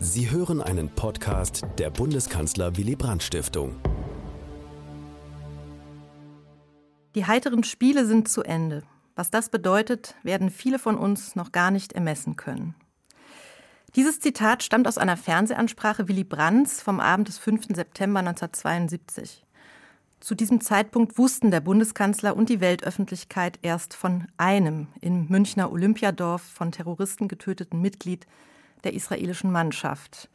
Sie hören einen Podcast der Bundeskanzler Willy Brandt Stiftung. Die heiteren Spiele sind zu Ende. Was das bedeutet, werden viele von uns noch gar nicht ermessen können. Dieses Zitat stammt aus einer Fernsehansprache Willy Brandts vom Abend des 5. September 1972. Zu diesem Zeitpunkt wussten der Bundeskanzler und die Weltöffentlichkeit erst von einem im Münchner Olympiadorf von Terroristen getöteten Mitglied der israelischen Mannschaft.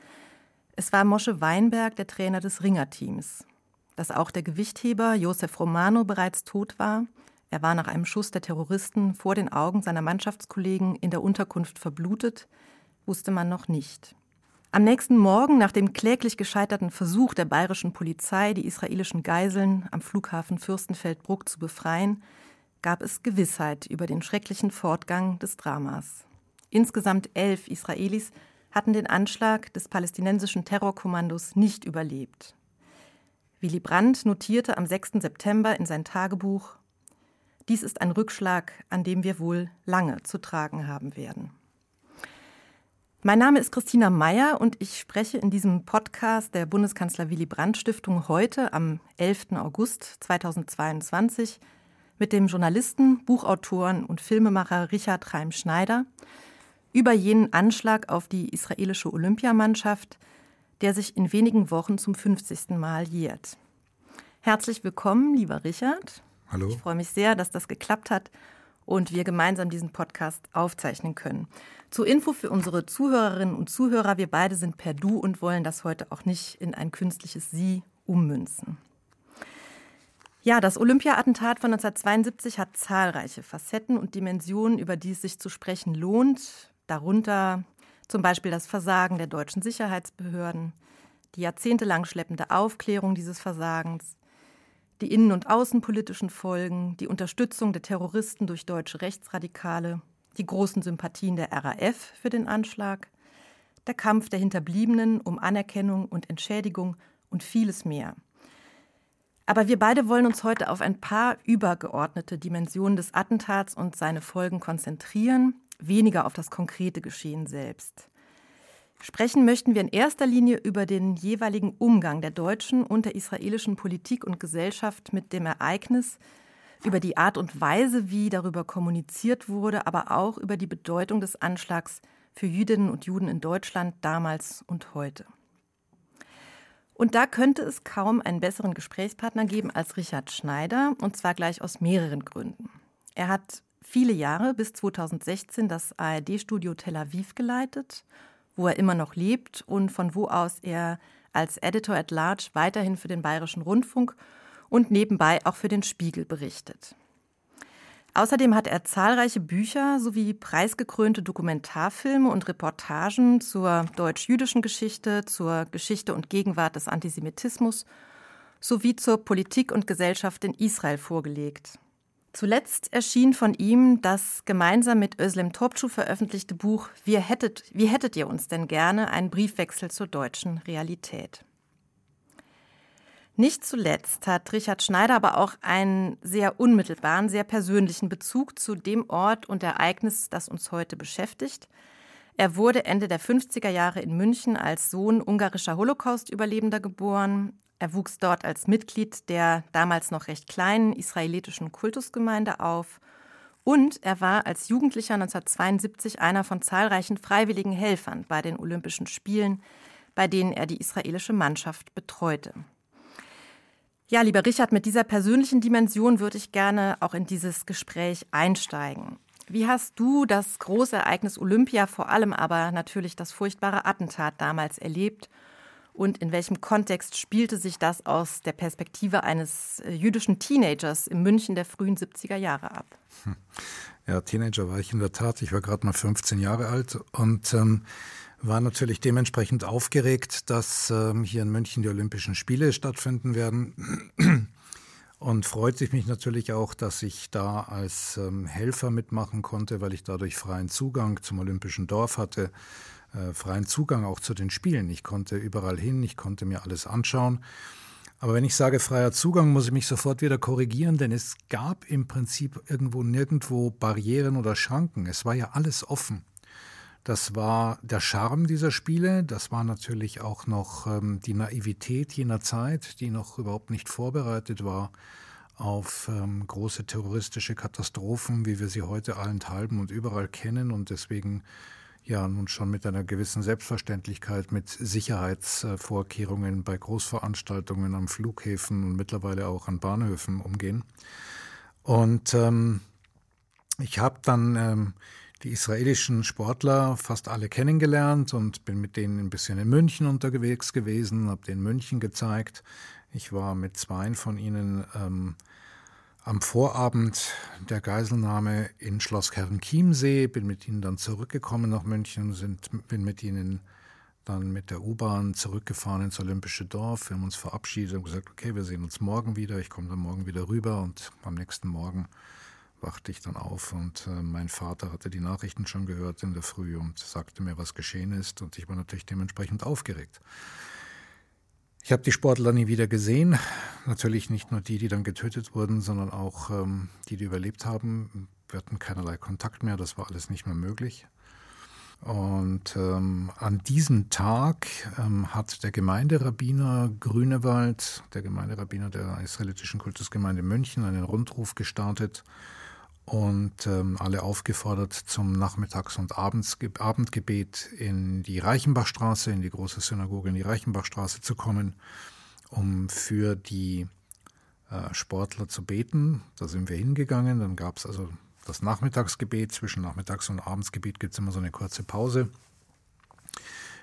Es war Mosche Weinberg, der Trainer des Ringerteams. Dass auch der Gewichtheber Josef Romano bereits tot war, er war nach einem Schuss der Terroristen vor den Augen seiner Mannschaftskollegen in der Unterkunft verblutet, wusste man noch nicht. Am nächsten Morgen, nach dem kläglich gescheiterten Versuch der bayerischen Polizei, die israelischen Geiseln am Flughafen Fürstenfeldbruck zu befreien, gab es Gewissheit über den schrecklichen Fortgang des Dramas. Insgesamt elf Israelis hatten den Anschlag des palästinensischen Terrorkommandos nicht überlebt. Willy Brandt notierte am 6. September in sein Tagebuch, dies ist ein Rückschlag, an dem wir wohl lange zu tragen haben werden. Mein Name ist Christina Meyer und ich spreche in diesem Podcast der Bundeskanzler Willy Brandt Stiftung heute am 11. August 2022 mit dem Journalisten, Buchautoren und Filmemacher Richard Reim-Schneider über jenen Anschlag auf die israelische Olympiamannschaft, der sich in wenigen Wochen zum 50. Mal jährt. Herzlich willkommen, lieber Richard. Hallo. Ich freue mich sehr, dass das geklappt hat und wir gemeinsam diesen Podcast aufzeichnen können. Zur Info für unsere Zuhörerinnen und Zuhörer, wir beide sind per Du und wollen das heute auch nicht in ein künstliches Sie ummünzen. Ja, das Olympia-Attentat von 1972 hat zahlreiche Facetten und Dimensionen, über die es sich zu sprechen lohnt darunter zum Beispiel das Versagen der deutschen Sicherheitsbehörden, die jahrzehntelang schleppende Aufklärung dieses Versagens, die innen- und außenpolitischen Folgen, die Unterstützung der Terroristen durch deutsche Rechtsradikale, die großen Sympathien der RAF für den Anschlag, der Kampf der Hinterbliebenen um Anerkennung und Entschädigung und vieles mehr. Aber wir beide wollen uns heute auf ein paar übergeordnete Dimensionen des Attentats und seine Folgen konzentrieren weniger auf das konkrete Geschehen selbst. Sprechen möchten wir in erster Linie über den jeweiligen Umgang der deutschen und der israelischen Politik und Gesellschaft mit dem Ereignis, über die Art und Weise, wie darüber kommuniziert wurde, aber auch über die Bedeutung des Anschlags für Jüdinnen und Juden in Deutschland damals und heute. Und da könnte es kaum einen besseren Gesprächspartner geben als Richard Schneider, und zwar gleich aus mehreren Gründen. Er hat viele Jahre bis 2016 das ARD-Studio Tel Aviv geleitet, wo er immer noch lebt und von wo aus er als Editor at Large weiterhin für den Bayerischen Rundfunk und nebenbei auch für den Spiegel berichtet. Außerdem hat er zahlreiche Bücher sowie preisgekrönte Dokumentarfilme und Reportagen zur deutsch-jüdischen Geschichte, zur Geschichte und Gegenwart des Antisemitismus sowie zur Politik und Gesellschaft in Israel vorgelegt. Zuletzt erschien von ihm das gemeinsam mit Özlem Topçu veröffentlichte Buch Wie hättet, Wie hättet ihr uns denn gerne? Ein Briefwechsel zur deutschen Realität. Nicht zuletzt hat Richard Schneider aber auch einen sehr unmittelbaren, sehr persönlichen Bezug zu dem Ort und Ereignis, das uns heute beschäftigt. Er wurde Ende der 50er Jahre in München als Sohn ungarischer Holocaust-Überlebender geboren. Er wuchs dort als Mitglied der damals noch recht kleinen israelitischen Kultusgemeinde auf und er war als Jugendlicher 1972 einer von zahlreichen freiwilligen Helfern bei den Olympischen Spielen, bei denen er die israelische Mannschaft betreute. Ja, lieber Richard, mit dieser persönlichen Dimension würde ich gerne auch in dieses Gespräch einsteigen. Wie hast du das große Ereignis Olympia, vor allem aber natürlich das furchtbare Attentat damals erlebt und in welchem Kontext spielte sich das aus der Perspektive eines äh, jüdischen Teenagers im München der frühen 70er Jahre ab? Hm. Ja, Teenager war ich in der Tat. Ich war gerade mal 15 Jahre alt und ähm, war natürlich dementsprechend aufgeregt, dass ähm, hier in München die Olympischen Spiele stattfinden werden. Und freut sich mich natürlich auch, dass ich da als ähm, Helfer mitmachen konnte, weil ich dadurch freien Zugang zum Olympischen Dorf hatte äh, freien Zugang auch zu den Spielen. Ich konnte überall hin, ich konnte mir alles anschauen. Aber wenn ich sage freier Zugang, muss ich mich sofort wieder korrigieren, denn es gab im Prinzip irgendwo nirgendwo Barrieren oder Schranken. Es war ja alles offen. Das war der Charme dieser Spiele. Das war natürlich auch noch ähm, die Naivität jener Zeit, die noch überhaupt nicht vorbereitet war auf ähm, große terroristische Katastrophen, wie wir sie heute allenthalben und überall kennen und deswegen ja nun schon mit einer gewissen Selbstverständlichkeit mit Sicherheitsvorkehrungen bei Großveranstaltungen am Flughäfen und mittlerweile auch an Bahnhöfen umgehen. Und ähm, ich habe dann ähm, die israelischen Sportler fast alle kennengelernt und bin mit denen ein bisschen in München unterwegs gewesen, habe denen München gezeigt. Ich war mit zwei von ihnen ähm, am Vorabend der Geiselnahme in Schloss Herrenchiemsee, bin mit ihnen dann zurückgekommen nach München, sind, bin mit ihnen dann mit der U-Bahn zurückgefahren ins Olympische Dorf. Wir haben uns verabschiedet und gesagt, okay, wir sehen uns morgen wieder. Ich komme dann morgen wieder rüber und am nächsten Morgen wachte ich dann auf und äh, mein Vater hatte die Nachrichten schon gehört in der Früh und sagte mir, was geschehen ist und ich war natürlich dementsprechend aufgeregt. Ich habe die Sportler nie wieder gesehen. Natürlich nicht nur die, die dann getötet wurden, sondern auch ähm, die, die überlebt haben. Wir hatten keinerlei Kontakt mehr, das war alles nicht mehr möglich. Und ähm, an diesem Tag ähm, hat der Gemeinderabbiner Grünewald, der Gemeinderabbiner der israelitischen Kultusgemeinde München, einen Rundruf gestartet und ähm, alle aufgefordert, zum Nachmittags- und Abends Abendgebet in die Reichenbachstraße, in die große Synagoge in die Reichenbachstraße zu kommen, um für die äh, Sportler zu beten. Da sind wir hingegangen. Dann gab es also das Nachmittagsgebet. Zwischen Nachmittags- und Abendsgebet gibt es immer so eine kurze Pause.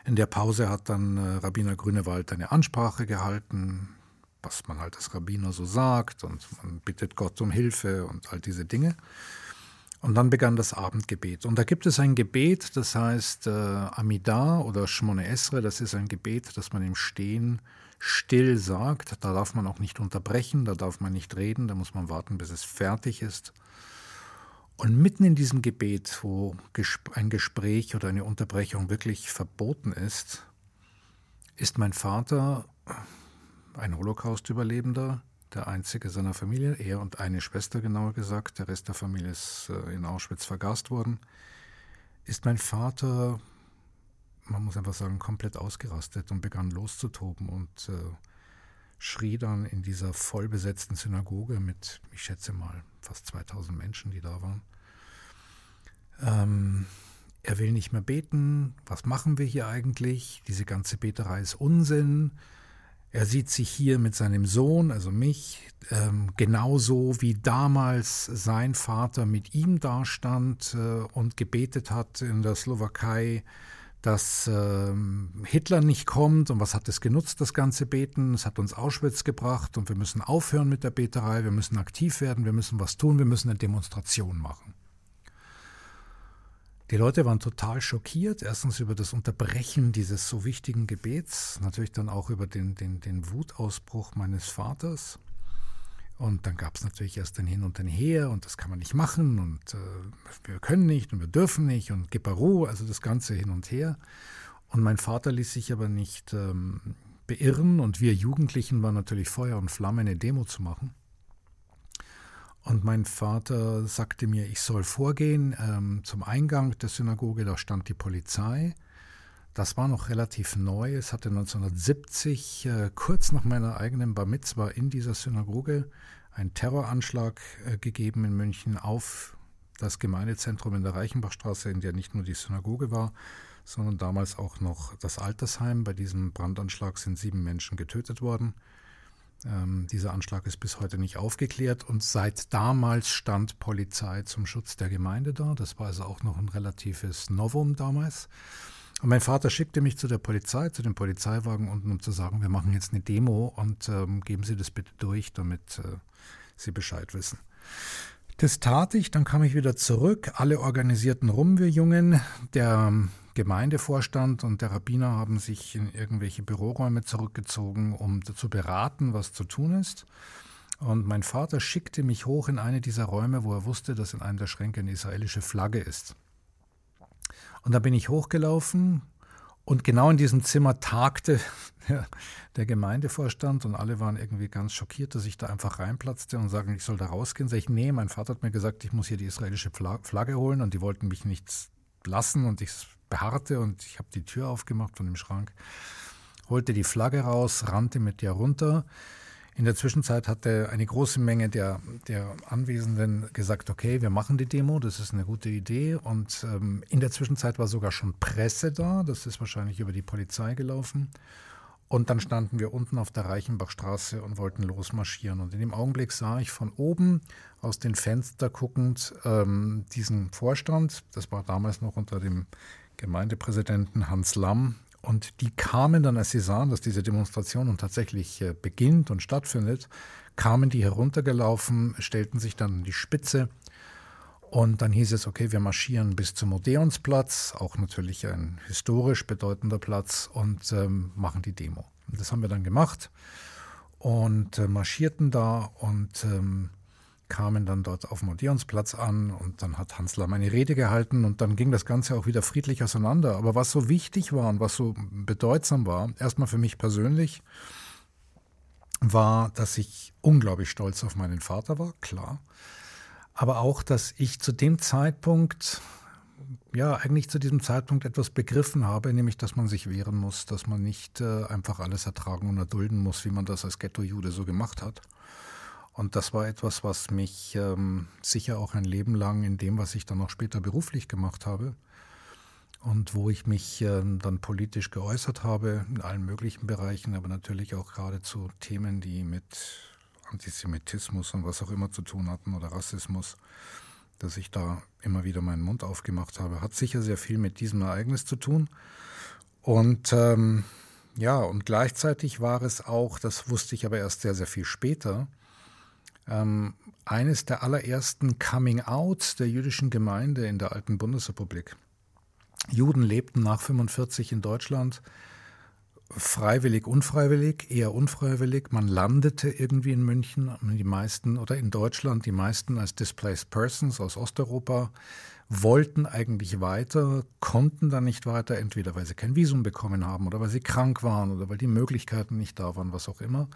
In der Pause hat dann äh, Rabbiner Grünewald eine Ansprache gehalten, was man halt als Rabbiner so sagt und man bittet Gott um Hilfe und all diese Dinge. Und dann begann das Abendgebet. Und da gibt es ein Gebet, das heißt äh, Amida oder Shmone Esre. Das ist ein Gebet, das man im Stehen still sagt. Da darf man auch nicht unterbrechen, da darf man nicht reden, da muss man warten, bis es fertig ist. Und mitten in diesem Gebet, wo ein Gespräch oder eine Unterbrechung wirklich verboten ist, ist mein Vater ein Holocaust-Überlebender, der einzige seiner Familie, er und eine Schwester genauer gesagt, der Rest der Familie ist äh, in Auschwitz vergast worden, ist mein Vater, man muss einfach sagen, komplett ausgerastet und begann loszutoben und äh, schrie dann in dieser vollbesetzten Synagoge mit, ich schätze mal, fast 2000 Menschen, die da waren. Ähm, er will nicht mehr beten. Was machen wir hier eigentlich? Diese ganze Beterei ist Unsinn. Er sieht sich hier mit seinem Sohn, also mich, ähm, genauso wie damals sein Vater mit ihm dastand äh, und gebetet hat in der Slowakei, dass ähm, Hitler nicht kommt. Und was hat es genutzt, das ganze Beten? Es hat uns Auschwitz gebracht und wir müssen aufhören mit der Beterei, wir müssen aktiv werden, wir müssen was tun, wir müssen eine Demonstration machen. Die Leute waren total schockiert, erstens über das Unterbrechen dieses so wichtigen Gebets, natürlich dann auch über den, den, den Wutausbruch meines Vaters. Und dann gab es natürlich erst ein Hin und ein Her und das kann man nicht machen und äh, wir können nicht und wir dürfen nicht und Geparu, also das Ganze hin und her. Und mein Vater ließ sich aber nicht ähm, beirren und wir Jugendlichen waren natürlich Feuer und Flamme, eine Demo zu machen. Und mein Vater sagte mir, ich soll vorgehen ähm, zum Eingang der Synagoge, da stand die Polizei. Das war noch relativ neu. Es hatte 1970, äh, kurz nach meiner eigenen Bar Mitzwa in dieser Synagoge, einen Terroranschlag äh, gegeben in München auf das Gemeindezentrum in der Reichenbachstraße, in der nicht nur die Synagoge war, sondern damals auch noch das Altersheim. Bei diesem Brandanschlag sind sieben Menschen getötet worden. Ähm, dieser Anschlag ist bis heute nicht aufgeklärt und seit damals stand Polizei zum Schutz der Gemeinde da. Das war also auch noch ein relatives Novum damals. Und mein Vater schickte mich zu der Polizei, zu dem Polizeiwagen unten, um zu sagen, wir machen jetzt eine Demo und ähm, geben Sie das bitte durch, damit äh, Sie Bescheid wissen. Das tat ich, dann kam ich wieder zurück. Alle organisierten rum, wir Jungen. Der Gemeindevorstand und der Rabbiner haben sich in irgendwelche Büroräume zurückgezogen, um zu beraten, was zu tun ist. Und mein Vater schickte mich hoch in eine dieser Räume, wo er wusste, dass in einem der Schränke eine israelische Flagge ist. Und da bin ich hochgelaufen und genau in diesem Zimmer tagte der, Gemeindevorstand und alle waren irgendwie ganz schockiert, dass ich da einfach reinplatzte und sagten, ich soll da rausgehen. Sag ich, nee, mein Vater hat mir gesagt, ich muss hier die israelische Flagge holen und die wollten mich nicht lassen und ich beharrte und ich habe die Tür aufgemacht von dem Schrank, holte die Flagge raus, rannte mit der runter. In der Zwischenzeit hatte eine große Menge der, der Anwesenden gesagt, okay, wir machen die Demo, das ist eine gute Idee. Und ähm, in der Zwischenzeit war sogar schon Presse da, das ist wahrscheinlich über die Polizei gelaufen. Und dann standen wir unten auf der Reichenbachstraße und wollten losmarschieren. Und in dem Augenblick sah ich von oben aus den Fenstern guckend ähm, diesen Vorstand. Das war damals noch unter dem Gemeindepräsidenten Hans Lamm. Und die kamen dann, als sie sahen, dass diese Demonstration nun tatsächlich äh, beginnt und stattfindet, kamen die heruntergelaufen, stellten sich dann an die Spitze und dann hieß es, okay, wir marschieren bis zum Odeonsplatz, auch natürlich ein historisch bedeutender Platz, und ähm, machen die Demo. Und das haben wir dann gemacht und äh, marschierten da und ähm, kamen dann dort auf dem Odeonsplatz an und dann hat Hans Lamm eine Rede gehalten und dann ging das Ganze auch wieder friedlich auseinander. Aber was so wichtig war und was so bedeutsam war, erstmal für mich persönlich, war, dass ich unglaublich stolz auf meinen Vater war, klar aber auch, dass ich zu dem Zeitpunkt, ja, eigentlich zu diesem Zeitpunkt etwas begriffen habe, nämlich, dass man sich wehren muss, dass man nicht äh, einfach alles ertragen und erdulden muss, wie man das als Ghetto-Jude so gemacht hat. Und das war etwas, was mich ähm, sicher auch ein Leben lang in dem, was ich dann auch später beruflich gemacht habe und wo ich mich äh, dann politisch geäußert habe, in allen möglichen Bereichen, aber natürlich auch gerade zu Themen, die mit Antisemitismus und was auch immer zu tun hatten oder Rassismus, dass ich da immer wieder meinen Mund aufgemacht habe, hat sicher sehr viel mit diesem Ereignis zu tun. Und ähm, ja, und gleichzeitig war es auch, das wusste ich aber erst sehr, sehr viel später, ähm, eines der allerersten Coming-outs der jüdischen Gemeinde in der alten Bundesrepublik. Juden lebten nach 45 in Deutschland freiwillig, unfreiwillig, eher unfreiwillig. Man landete irgendwie in München, die meisten oder in Deutschland, die meisten als Displaced Persons aus Osteuropa, wollten eigentlich weiter, konnten dann nicht weiter, entweder weil sie kein Visum bekommen haben oder weil sie krank waren oder weil die Möglichkeiten nicht da waren, was auch immer.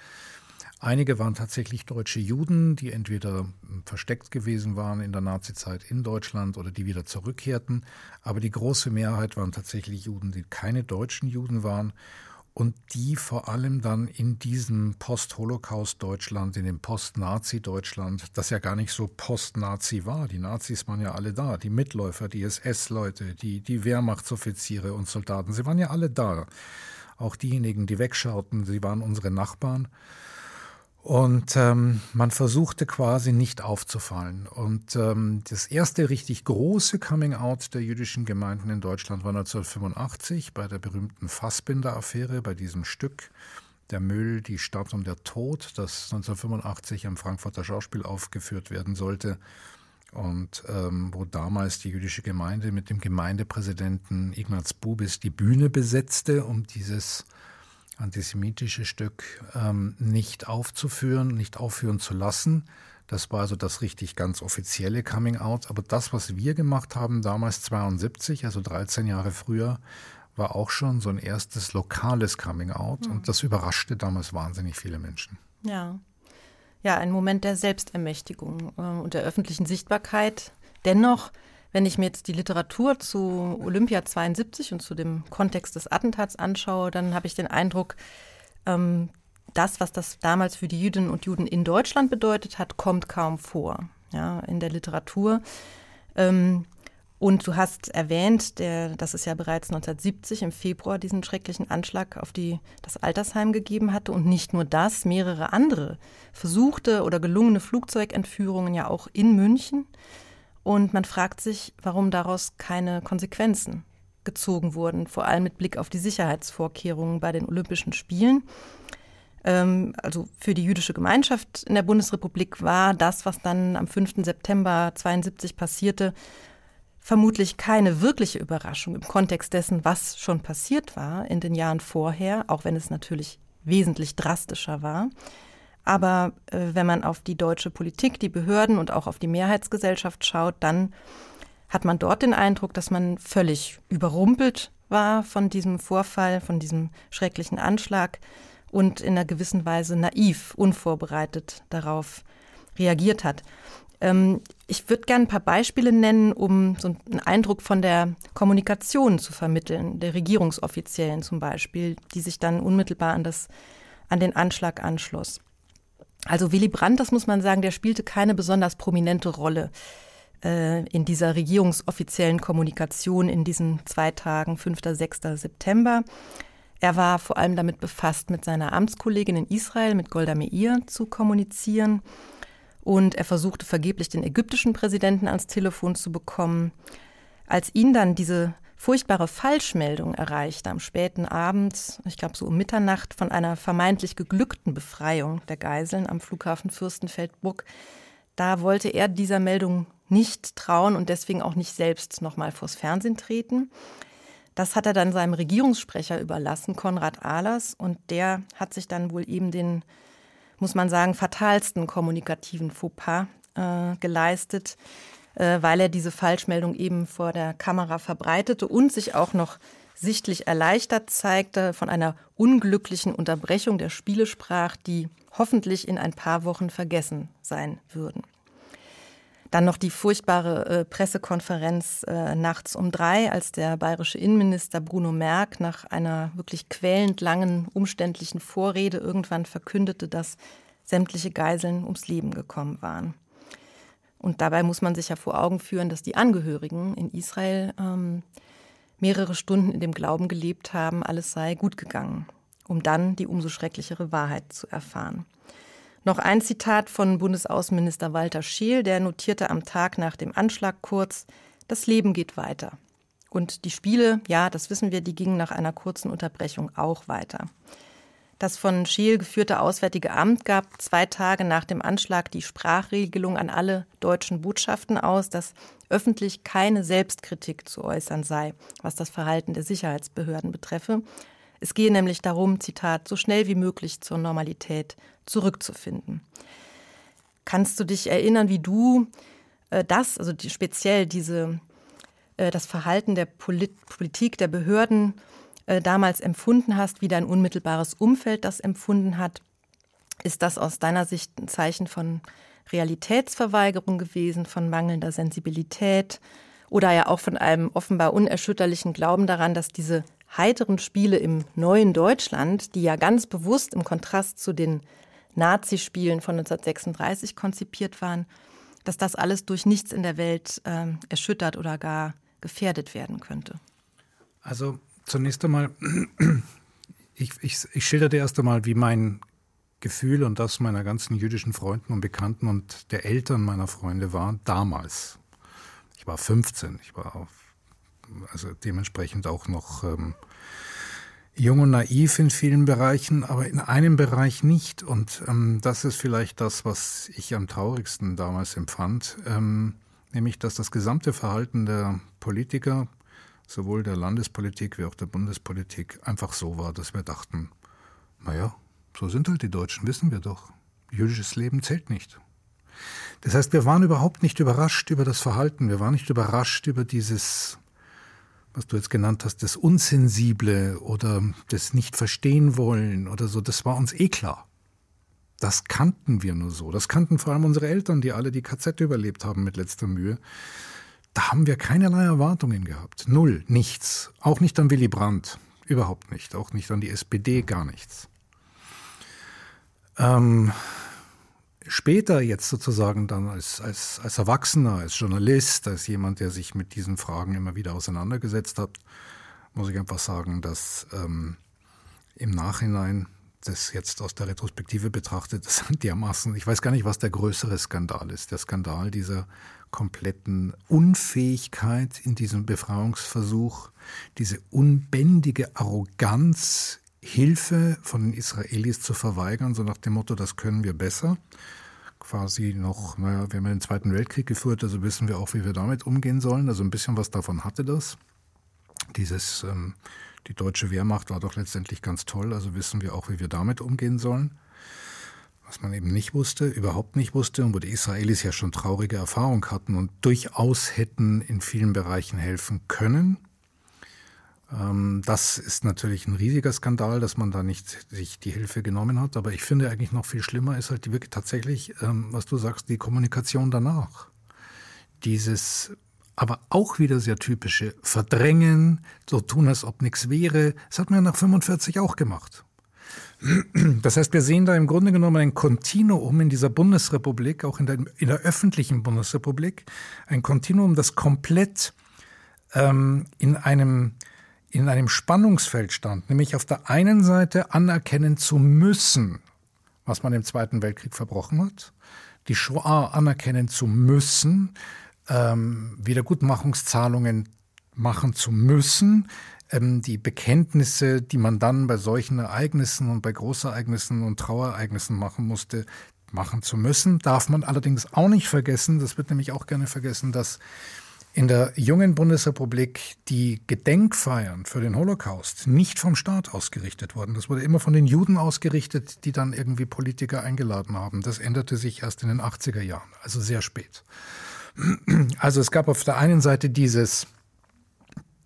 Einige waren tatsächlich deutsche Juden, die entweder versteckt gewesen waren in der Nazizeit in Deutschland oder die wieder zurückkehrten. Aber die große Mehrheit waren tatsächlich Juden, die keine deutschen Juden waren und die vor allem dann in diesem Post-Holocaust-Deutschland, in dem Post-Nazi-Deutschland, das ja gar nicht so Post-Nazi war. Die Nazis waren ja alle da, die Mitläufer, die SS-Leute, die, die Wehrmachtsoffiziere und Soldaten, sie waren ja alle da. Auch diejenigen, die wegschauten, sie waren unsere Nachbarn. Und ähm, man versuchte quasi nicht aufzufallen. Und ähm, das erste richtig große Coming-out der jüdischen Gemeinden in Deutschland war 1985 bei der berühmten Fassbinder-Affäre, bei diesem Stück Der Müll, die Stadt und der Tod, das 1985 am Frankfurter Schauspiel aufgeführt werden sollte. Und ähm, wo damals die jüdische Gemeinde mit dem Gemeindepräsidenten Ignaz Bubis die Bühne besetzte, um dieses antisemitische Stück ähm, nicht aufzuführen, nicht aufführen zu lassen. Das war also das richtig ganz offizielle Coming Out. Aber das, was wir gemacht haben, damals 72, also 13 Jahre früher, war auch schon so ein erstes lokales Coming Out. Mhm. Und das überraschte damals wahnsinnig viele Menschen. Ja. Ja, ein Moment der Selbstermächtigung äh, und der öffentlichen Sichtbarkeit. Dennoch wenn ich mir jetzt die Literatur zu Olympia 72 und zu dem Kontext des Attentats anschaue, dann habe ich den Eindruck, ähm, das, was das damals für die Jüdinnen und Juden in Deutschland bedeutet hat, kommt kaum vor ja, in der Literatur. Ähm, und du hast erwähnt, der, dass es ja bereits 1970 im Februar diesen schrecklichen Anschlag auf die, das Altersheim gegeben hatte. Und nicht nur das, mehrere andere versuchte oder gelungene Flugzeugentführungen ja auch in München. Und man fragt sich, warum daraus keine Konsequenzen gezogen wurden, vor allem mit Blick auf die Sicherheitsvorkehrungen bei den Olympischen Spielen. Ähm, also für die jüdische Gemeinschaft in der Bundesrepublik war das, was dann am 5. September 72 passierte, vermutlich keine wirkliche Überraschung im Kontext dessen, was schon passiert war in den Jahren vorher, auch wenn es natürlich wesentlich drastischer war. Aber äh, wenn man auf die deutsche Politik, die Behörden und auch auf die Mehrheitsgesellschaft schaut, dann hat man dort den Eindruck, dass man völlig überrumpelt war von diesem Vorfall, von diesem schrecklichen Anschlag und in einer gewissen Weise naiv, unvorbereitet darauf reagiert hat. Ähm, ich würde gerne ein paar Beispiele nennen, um so einen Eindruck von der Kommunikation zu vermitteln, der Regierungsoffiziellen zum Beispiel, die sich dann unmittelbar an, das, an den Anschlag anschloss. Also Willy Brandt, das muss man sagen, der spielte keine besonders prominente Rolle äh, in dieser regierungsoffiziellen Kommunikation in diesen zwei Tagen, 5. 6. September. Er war vor allem damit befasst, mit seiner Amtskollegin in Israel, mit Golda Meir, zu kommunizieren und er versuchte vergeblich den ägyptischen Präsidenten ans Telefon zu bekommen. Als ihn dann diese furchtbare Falschmeldung erreichte am späten Abend, ich glaube so um Mitternacht, von einer vermeintlich geglückten Befreiung der Geiseln am Flughafen Fürstenfeldbruck, da wollte er dieser Meldung nicht trauen und deswegen auch nicht selbst nochmal vors Fernsehen treten. Das hat er dann seinem Regierungssprecher überlassen, Konrad Ahlers, und der hat sich dann wohl eben den muss man sagen, fatalsten kommunikativen Fauxpas äh, geleistet, äh, weil er diese Falschmeldung eben vor der Kamera verbreitete und sich auch noch sichtlich erleichtert zeigte von einer unglücklichen Unterbrechung der Spiele sprach, die hoffentlich in ein paar Wochen vergessen sein würden. Dann noch die furchtbare äh, Pressekonferenz äh, nachts um drei, als der bayerische Innenminister Bruno Merck nach einer wirklich quälend langen, umständlichen Vorrede irgendwann verkündete, dass sämtliche Geiseln ums Leben gekommen waren. Und dabei muss man sich ja vor Augen führen, dass die Angehörigen in Israel ähm, mehrere Stunden in dem Glauben gelebt haben, alles sei gut gegangen, um dann die umso schrecklichere Wahrheit zu erfahren. Noch ein Zitat von Bundesaußenminister Walter Scheel, der notierte am Tag nach dem Anschlag kurz, das Leben geht weiter. Und die Spiele, ja, das wissen wir, die gingen nach einer kurzen Unterbrechung auch weiter. Das von Scheel geführte Auswärtige Amt gab zwei Tage nach dem Anschlag die Sprachregelung an alle deutschen Botschaften aus, dass öffentlich keine Selbstkritik zu äußern sei, was das Verhalten der Sicherheitsbehörden betreffe. Es gehe nämlich darum, Zitat, so schnell wie möglich zur Normalität zurückzufinden. Kannst du dich erinnern, wie du äh, das, also die, speziell diese, äh, das Verhalten der Polit Politik, der Behörden äh, damals empfunden hast, wie dein unmittelbares Umfeld das empfunden hat? Ist das aus deiner Sicht ein Zeichen von Realitätsverweigerung gewesen, von mangelnder Sensibilität oder ja auch von einem offenbar unerschütterlichen Glauben daran, dass diese heiteren Spiele im neuen Deutschland, die ja ganz bewusst im Kontrast zu den Nazispielen von 1936 konzipiert waren, dass das alles durch nichts in der Welt äh, erschüttert oder gar gefährdet werden könnte? Also zunächst einmal, ich, ich, ich schilderte erst einmal, wie mein Gefühl und das meiner ganzen jüdischen Freunden und Bekannten und der Eltern meiner Freunde war damals. Ich war 15, ich war also dementsprechend auch noch ähm, jung und naiv in vielen Bereichen, aber in einem Bereich nicht. Und ähm, das ist vielleicht das, was ich am traurigsten damals empfand, ähm, nämlich dass das gesamte Verhalten der Politiker, sowohl der Landespolitik wie auch der Bundespolitik, einfach so war, dass wir dachten, naja, so sind halt die Deutschen, wissen wir doch. Jüdisches Leben zählt nicht. Das heißt, wir waren überhaupt nicht überrascht über das Verhalten, wir waren nicht überrascht über dieses was du jetzt genannt hast, das Unsensible oder das Nicht-Verstehen wollen oder so, das war uns eh klar. Das kannten wir nur so. Das kannten vor allem unsere Eltern, die alle die KZ überlebt haben mit letzter Mühe. Da haben wir keinerlei Erwartungen gehabt. Null, nichts. Auch nicht an Willy Brandt. Überhaupt nicht. Auch nicht an die SPD, gar nichts. Ähm, später jetzt sozusagen dann als, als, als Erwachsener, als Journalist, als jemand, der sich mit diesen Fragen immer wieder auseinandergesetzt hat, muss ich einfach sagen, dass ähm, im Nachhinein das jetzt aus der Retrospektive betrachtet, das sind dermaßen, ich weiß gar nicht, was der größere Skandal ist. Der Skandal dieser kompletten Unfähigkeit in diesem Befreiungsversuch, diese unbändige Arroganz Hilfe von den Israelis zu verweigern, so nach dem Motto, das können wir besser. Quasi noch, naja, wir haben den Zweiten Weltkrieg geführt, also wissen wir auch, wie wir damit umgehen sollen. Also ein bisschen was davon hatte das. Dieses, ähm, die deutsche Wehrmacht war doch letztendlich ganz toll, also wissen wir auch, wie wir damit umgehen sollen. Was man eben nicht wusste, überhaupt nicht wusste und wo die Israelis ja schon traurige Erfahrung hatten und durchaus hätten in vielen Bereichen helfen können, ähm, das ist natürlich ein riesiger Skandal, dass man da nicht sich die Hilfe genommen hat. Aber ich finde eigentlich noch viel schlimmer ist halt wirklich tatsächlich, ähm, was du sagst, die Kommunikation danach. dieses aber auch wieder sehr typische Verdrängen, so tun, als ob nichts wäre. Das hat man nach 45 auch gemacht. Das heißt, wir sehen da im Grunde genommen ein Kontinuum in dieser Bundesrepublik, auch in der, in der öffentlichen Bundesrepublik, ein Kontinuum, das komplett ähm, in einem in einem Spannungsfeld stand, nämlich auf der einen Seite anerkennen zu müssen, was man im Zweiten Weltkrieg verbrochen hat, die Shoah anerkennen zu müssen, ähm, Wiedergutmachungszahlungen machen zu müssen, ähm, die Bekenntnisse, die man dann bei solchen Ereignissen und bei Großereignissen und Trauerereignissen machen musste, machen zu müssen. Darf man allerdings auch nicht vergessen, das wird nämlich auch gerne vergessen, dass in der jungen Bundesrepublik die Gedenkfeiern für den Holocaust nicht vom Staat ausgerichtet wurden. Das wurde immer von den Juden ausgerichtet, die dann irgendwie Politiker eingeladen haben. Das änderte sich erst in den 80er Jahren, also sehr spät. Also es gab auf der einen Seite dieses,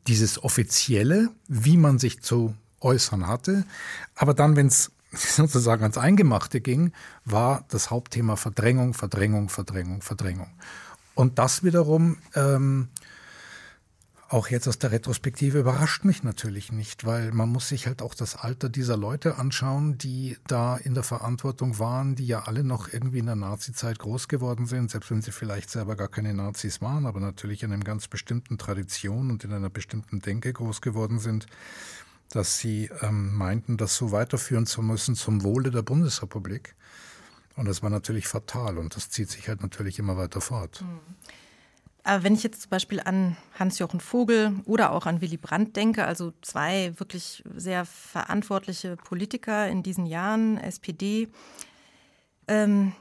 dieses Offizielle, wie man sich zu äußern hatte, aber dann, wenn es sozusagen ans Eingemachte ging, war das Hauptthema Verdrängung, Verdrängung, Verdrängung, Verdrängung. Und das wiederum ähm, auch jetzt aus der Retrospektive überrascht mich natürlich nicht, weil man muss sich halt auch das Alter dieser Leute anschauen, die da in der Verantwortung waren, die ja alle noch irgendwie in der Nazi-Zeit groß geworden sind, selbst wenn sie vielleicht selber gar keine Nazis waren, aber natürlich in einer ganz bestimmten Tradition und in einer bestimmten Denke groß geworden sind, dass sie ähm, meinten, das so weiterführen zu müssen zum Wohle der Bundesrepublik. Und das war natürlich fatal und das zieht sich halt natürlich immer weiter fort. Mhm. Aber wenn ich jetzt zum Beispiel an Hans-Jochen Vogel oder auch an Willy Brandt denke, also zwei wirklich sehr verantwortliche Politiker in diesen Jahren, SPD, ähm,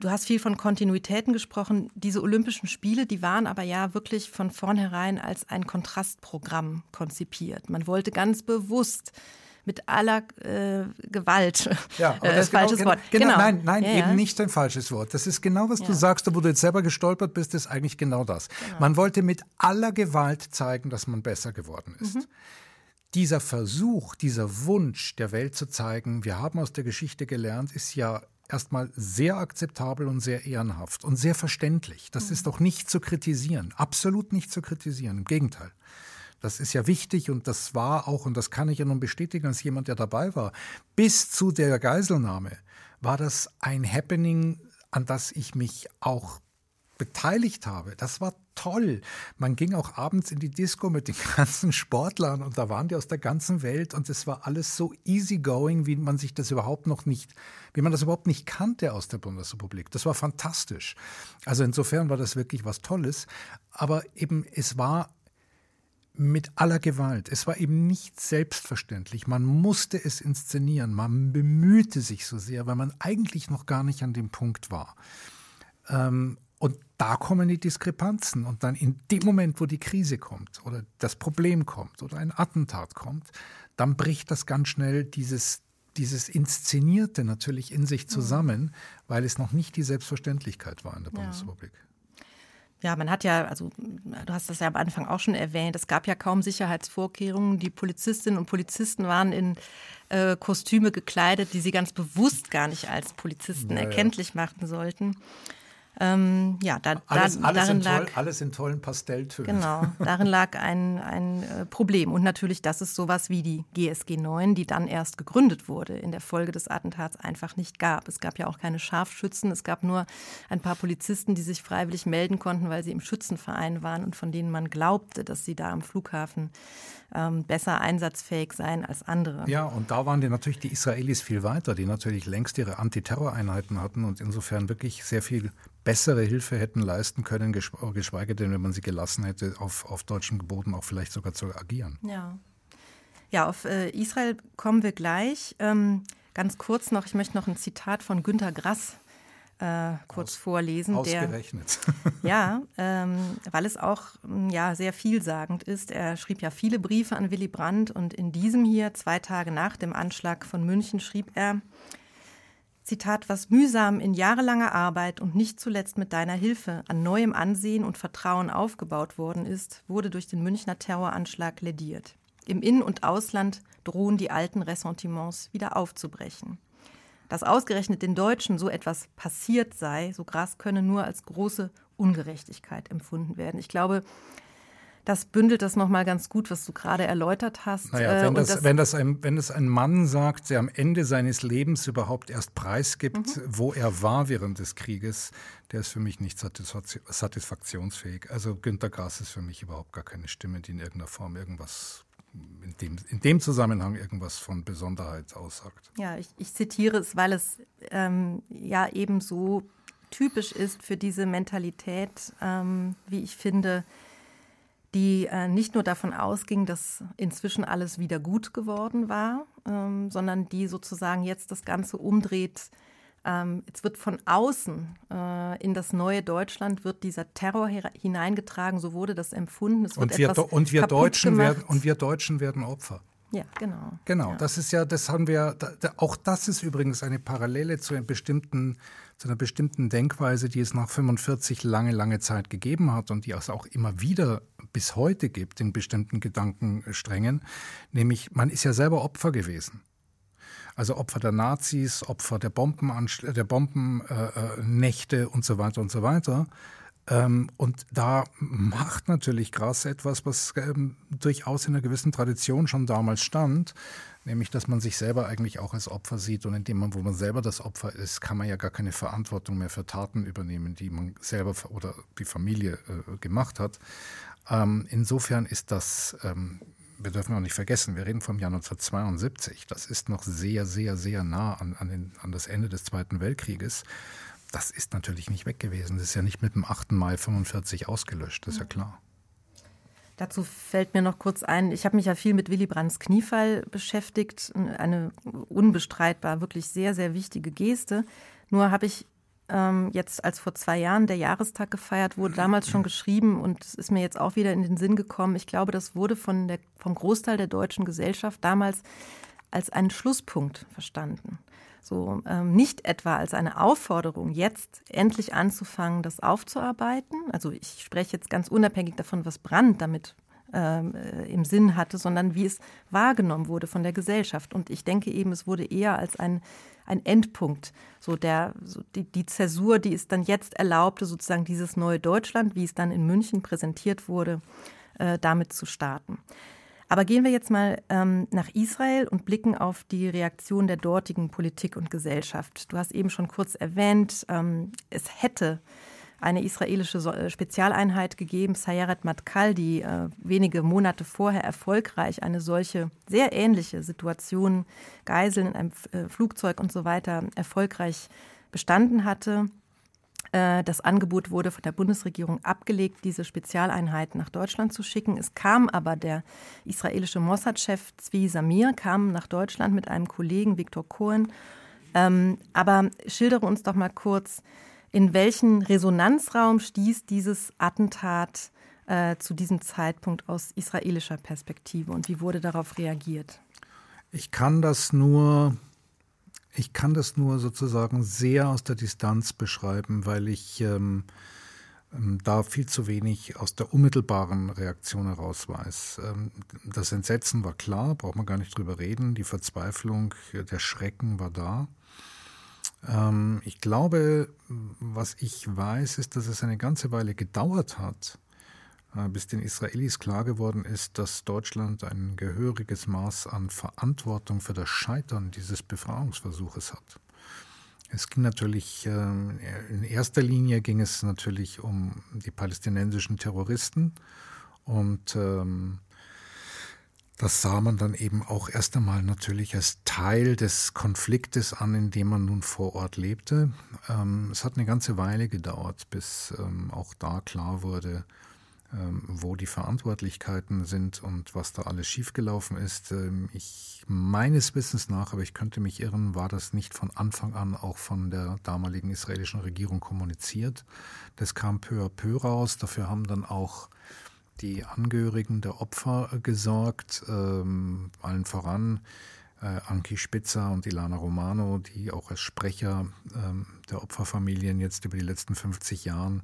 du hast viel von Kontinuitäten gesprochen. Diese Olympischen Spiele, die waren aber ja wirklich von vornherein als ein Kontrastprogramm konzipiert. Man wollte ganz bewusst mit aller äh, Gewalt. Ja, aber das äh, falsches genau, Wort. Genau, genau. Nein, nein, ja, eben ja. nicht ein falsches Wort. Das ist genau, was ja. du sagst, wo du jetzt selber gestolpert bist, ist eigentlich genau das. Genau. Man wollte mit aller Gewalt zeigen, dass man besser geworden ist. Mhm. Dieser Versuch, dieser Wunsch der Welt zu zeigen, wir haben aus der Geschichte gelernt, ist ja erstmal sehr akzeptabel und sehr ehrenhaft und sehr verständlich. Das mhm. ist doch nicht zu kritisieren, absolut nicht zu kritisieren, im Gegenteil. Das ist ja wichtig und das war auch, und das kann ich ja nun bestätigen als jemand, der dabei war, bis zu der Geiselnahme war das ein Happening, an das ich mich auch beteiligt habe. Das war toll. Man ging auch abends in die Disco mit den ganzen Sportlern und da waren die aus der ganzen Welt und es war alles so easygoing, wie man sich das überhaupt noch nicht, wie man das überhaupt nicht kannte aus der Bundesrepublik. Das war fantastisch. Also insofern war das wirklich was Tolles. Aber eben, es war mit aller Gewalt. Es war eben nicht selbstverständlich. Man musste es inszenieren. Man bemühte sich so sehr, weil man eigentlich noch gar nicht an dem Punkt war. Ähm, und da kommen die Diskrepanzen. Und dann in dem Moment, wo die Krise kommt oder das Problem kommt oder ein Attentat kommt, dann bricht das ganz schnell dieses, dieses Inszenierte natürlich in sich zusammen, weil es noch nicht die Selbstverständlichkeit war in der Bundesrepublik. Ja. Ja, man hat ja, also du hast das ja am Anfang auch schon erwähnt, es gab ja kaum Sicherheitsvorkehrungen. Die Polizistinnen und Polizisten waren in äh, Kostüme gekleidet, die sie ganz bewusst gar nicht als Polizisten ja, erkenntlich machen sollten. Ähm, ja, da, alles, da, alles darin lag toll, alles in tollen Pastelltönen. Genau, darin lag ein, ein äh, Problem und natürlich, dass es sowas wie die GSG 9, die dann erst gegründet wurde, in der Folge des Attentats einfach nicht gab. Es gab ja auch keine Scharfschützen, es gab nur ein paar Polizisten, die sich freiwillig melden konnten, weil sie im Schützenverein waren und von denen man glaubte, dass sie da am Flughafen ähm, besser einsatzfähig seien als andere. Ja, und da waren die natürlich die Israelis viel weiter, die natürlich längst ihre Antiterroreinheiten hatten und insofern wirklich sehr viel bessere Hilfe hätten leisten können, geschweige denn, wenn man sie gelassen hätte, auf, auf deutschem Boden auch vielleicht sogar zu agieren. Ja. Ja, auf äh, Israel kommen wir gleich. Ähm, ganz kurz noch, ich möchte noch ein Zitat von Günter Grass äh, kurz Aus, vorlesen. Ausgerechnet. Der, ja, ähm, weil es auch mm, ja, sehr vielsagend ist. Er schrieb ja viele Briefe an Willy Brandt und in diesem hier, zwei Tage nach dem Anschlag von München, schrieb er, Zitat, was mühsam in jahrelanger Arbeit und nicht zuletzt mit deiner Hilfe an neuem Ansehen und Vertrauen aufgebaut worden ist, wurde durch den Münchner Terroranschlag lediert. Im In- und Ausland drohen die alten Ressentiments wieder aufzubrechen. Dass ausgerechnet den Deutschen so etwas passiert sei, so Gras könne nur als große Ungerechtigkeit empfunden werden. Ich glaube, das bündelt das nochmal ganz gut, was du gerade erläutert hast. Naja, wenn, äh, das, das, wenn, das ein, wenn es ein Mann sagt, der am Ende seines Lebens überhaupt erst preisgibt, mhm. wo er war während des Krieges, der ist für mich nicht satisfaktionsfähig. Also Günter Grass ist für mich überhaupt gar keine Stimme, die in irgendeiner Form irgendwas in dem, in dem Zusammenhang irgendwas von Besonderheit aussagt. Ja, ich, ich zitiere es, weil es ähm, ja eben so typisch ist für diese Mentalität, ähm, wie ich finde, die äh, nicht nur davon ausging, dass inzwischen alles wieder gut geworden war, ähm, sondern die sozusagen jetzt das Ganze umdreht. Ähm, jetzt wird von außen äh, in das neue Deutschland wird dieser Terror hineingetragen, so wurde das empfunden. und, wir, und, wir Deutschen werden, und wir Deutschen werden Opfer. Ja, genau. Genau, ja. das ist ja, das haben wir, auch das ist übrigens eine Parallele zu, einem bestimmten, zu einer bestimmten Denkweise, die es nach 45 lange, lange Zeit gegeben hat und die es auch immer wieder bis heute gibt in bestimmten Gedankensträngen, nämlich man ist ja selber Opfer gewesen. Also Opfer der Nazis, Opfer der, Bombenanschl der Bombennächte äh, äh und so weiter und so weiter. Ähm, und da macht natürlich Gras etwas, was ähm, durchaus in einer gewissen Tradition schon damals stand, nämlich dass man sich selber eigentlich auch als Opfer sieht und in dem Moment, wo man selber das Opfer ist, kann man ja gar keine Verantwortung mehr für Taten übernehmen, die man selber oder die Familie äh, gemacht hat. Ähm, insofern ist das ähm, wir dürfen auch nicht vergessen, wir reden vom Jahr 1972. Das ist noch sehr, sehr, sehr nah an, an, den, an das Ende des Zweiten Weltkrieges das ist natürlich nicht weg gewesen. Das ist ja nicht mit dem 8. Mai 45 ausgelöscht, das ist ja klar. Dazu fällt mir noch kurz ein, ich habe mich ja viel mit Willy Brandts Kniefall beschäftigt. Eine unbestreitbar wirklich sehr, sehr wichtige Geste. Nur habe ich ähm, jetzt, als vor zwei Jahren der Jahrestag gefeiert wurde, damals schon geschrieben und es ist mir jetzt auch wieder in den Sinn gekommen. Ich glaube, das wurde von der, vom Großteil der deutschen Gesellschaft damals als einen Schlusspunkt verstanden. So ähm, nicht etwa als eine Aufforderung, jetzt endlich anzufangen, das aufzuarbeiten. Also ich spreche jetzt ganz unabhängig davon, was Brand damit ähm, äh, im Sinn hatte, sondern wie es wahrgenommen wurde von der Gesellschaft. Und ich denke eben, es wurde eher als ein, ein Endpunkt, so der so die, die Zäsur, die es dann jetzt erlaubte, sozusagen dieses neue Deutschland, wie es dann in München präsentiert wurde, äh, damit zu starten. Aber gehen wir jetzt mal ähm, nach Israel und blicken auf die Reaktion der dortigen Politik und Gesellschaft. Du hast eben schon kurz erwähnt, ähm, es hätte eine israelische äh, Spezialeinheit gegeben, Sayeret Matkal, die äh, wenige Monate vorher erfolgreich eine solche sehr ähnliche Situation, Geiseln in einem äh, Flugzeug und so weiter, erfolgreich bestanden hatte. Äh, das Angebot wurde von der Bundesregierung abgelegt, diese Spezialeinheiten nach Deutschland zu schicken. Es kam aber der israelische Mossad-Chef Zvi Samir kam nach Deutschland mit einem Kollegen Viktor Cohen. Ähm, aber schildere uns doch mal kurz, in welchen Resonanzraum stieß dieses Attentat äh, zu diesem Zeitpunkt aus israelischer Perspektive und wie wurde darauf reagiert? Ich kann das nur ich kann das nur sozusagen sehr aus der Distanz beschreiben, weil ich ähm, ähm, da viel zu wenig aus der unmittelbaren Reaktion heraus weiß. Ähm, das Entsetzen war klar, braucht man gar nicht drüber reden. Die Verzweiflung, der Schrecken war da. Ähm, ich glaube, was ich weiß, ist, dass es eine ganze Weile gedauert hat, äh, bis den Israelis klar geworden ist, dass Deutschland ein gehöriges Maß an Verantwortung für das Scheitern dieses Befreiungsversuches hat. Es ging natürlich, ähm, in erster Linie ging es natürlich um die palästinensischen Terroristen und ähm, das sah man dann eben auch erst einmal natürlich als Teil des Konfliktes an, in dem man nun vor Ort lebte. Ähm, es hat eine ganze Weile gedauert, bis auch da klar wurde, ähm, wo die Verantwortlichkeiten sind und was da alles schiefgelaufen ist. Ähm, ich meines Wissens nach, aber ich könnte mich irren, war das nicht von Anfang an auch von der damaligen israelischen Regierung kommuniziert. Das kam peu à peu raus. Dafür haben dann auch die Angehörigen der Opfer gesorgt, ähm, allen voran äh, Anki Spitzer und Ilana Romano, die auch als Sprecher ähm, der Opferfamilien jetzt über die letzten 50 Jahre